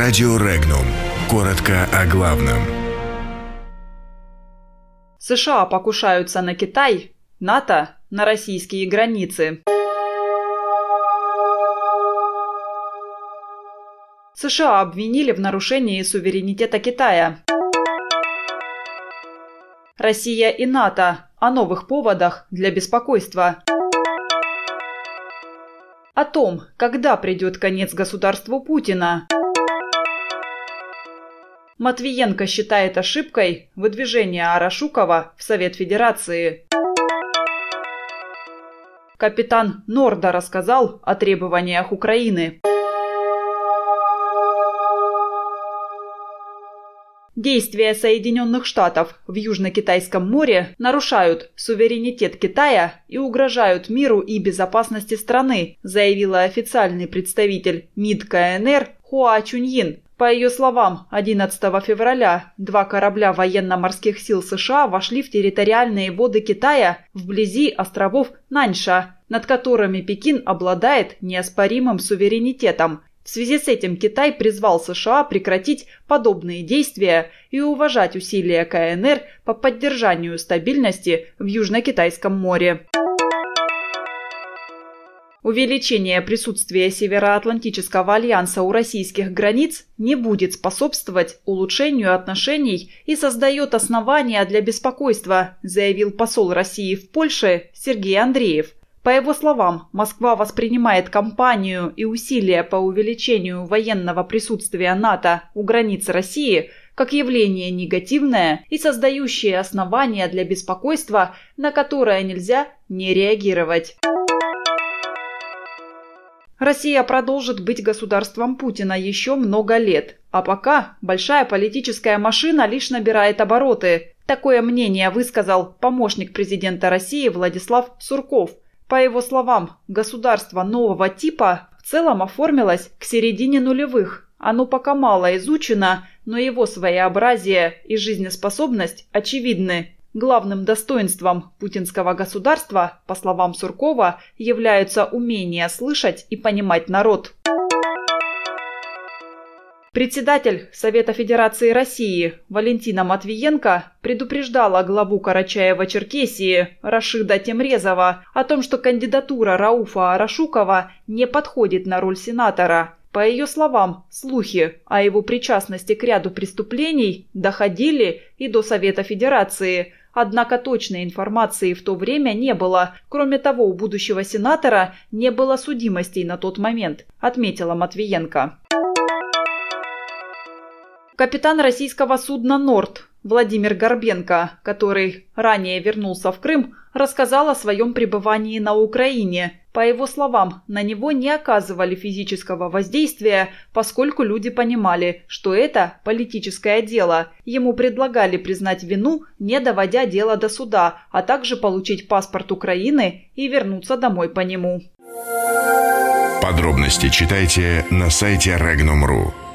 Радио Регнум. Коротко о главном. США покушаются на Китай, НАТО – на российские границы. США обвинили в нарушении суверенитета Китая. Россия и НАТО о новых поводах для беспокойства. О том, когда придет конец государству Путина. Матвиенко считает ошибкой выдвижение Арашукова в Совет Федерации. Капитан Норда рассказал о требованиях Украины. Действия Соединенных Штатов в Южно-Китайском море нарушают суверенитет Китая и угрожают миру и безопасности страны, заявила официальный представитель МИД КНР Хуа Чуньин по ее словам, 11 февраля два корабля военно-морских сил США вошли в территориальные воды Китая вблизи островов Наньша, над которыми Пекин обладает неоспоримым суверенитетом. В связи с этим Китай призвал США прекратить подобные действия и уважать усилия КНР по поддержанию стабильности в Южно-Китайском море. Увеличение присутствия Североатлантического альянса у российских границ не будет способствовать улучшению отношений и создает основания для беспокойства, заявил посол России в Польше Сергей Андреев. По его словам, Москва воспринимает кампанию и усилия по увеличению военного присутствия НАТО у границ России как явление негативное и создающее основания для беспокойства, на которое нельзя не реагировать. Россия продолжит быть государством Путина еще много лет. А пока большая политическая машина лишь набирает обороты. Такое мнение высказал помощник президента России Владислав Сурков. По его словам, государство нового типа в целом оформилось к середине нулевых. Оно пока мало изучено, но его своеобразие и жизнеспособность очевидны. Главным достоинством путинского государства, по словам Суркова, являются умение слышать и понимать народ. Председатель Совета Федерации России Валентина Матвиенко предупреждала главу Карачаева-Черкесии Рашида Темрезова о том, что кандидатура Рауфа Арашукова не подходит на роль сенатора. По ее словам, слухи о его причастности к ряду преступлений доходили и до Совета Федерации, Однако точной информации в то время не было. Кроме того, у будущего сенатора не было судимостей на тот момент, отметила Матвиенко. Капитан российского судна «Норд» Владимир Горбенко, который ранее вернулся в Крым, рассказал о своем пребывании на Украине. По его словам, на него не оказывали физического воздействия, поскольку люди понимали, что это политическое дело. Ему предлагали признать вину, не доводя дело до суда, а также получить паспорт Украины и вернуться домой по нему. Подробности читайте на сайте Regnum.ru.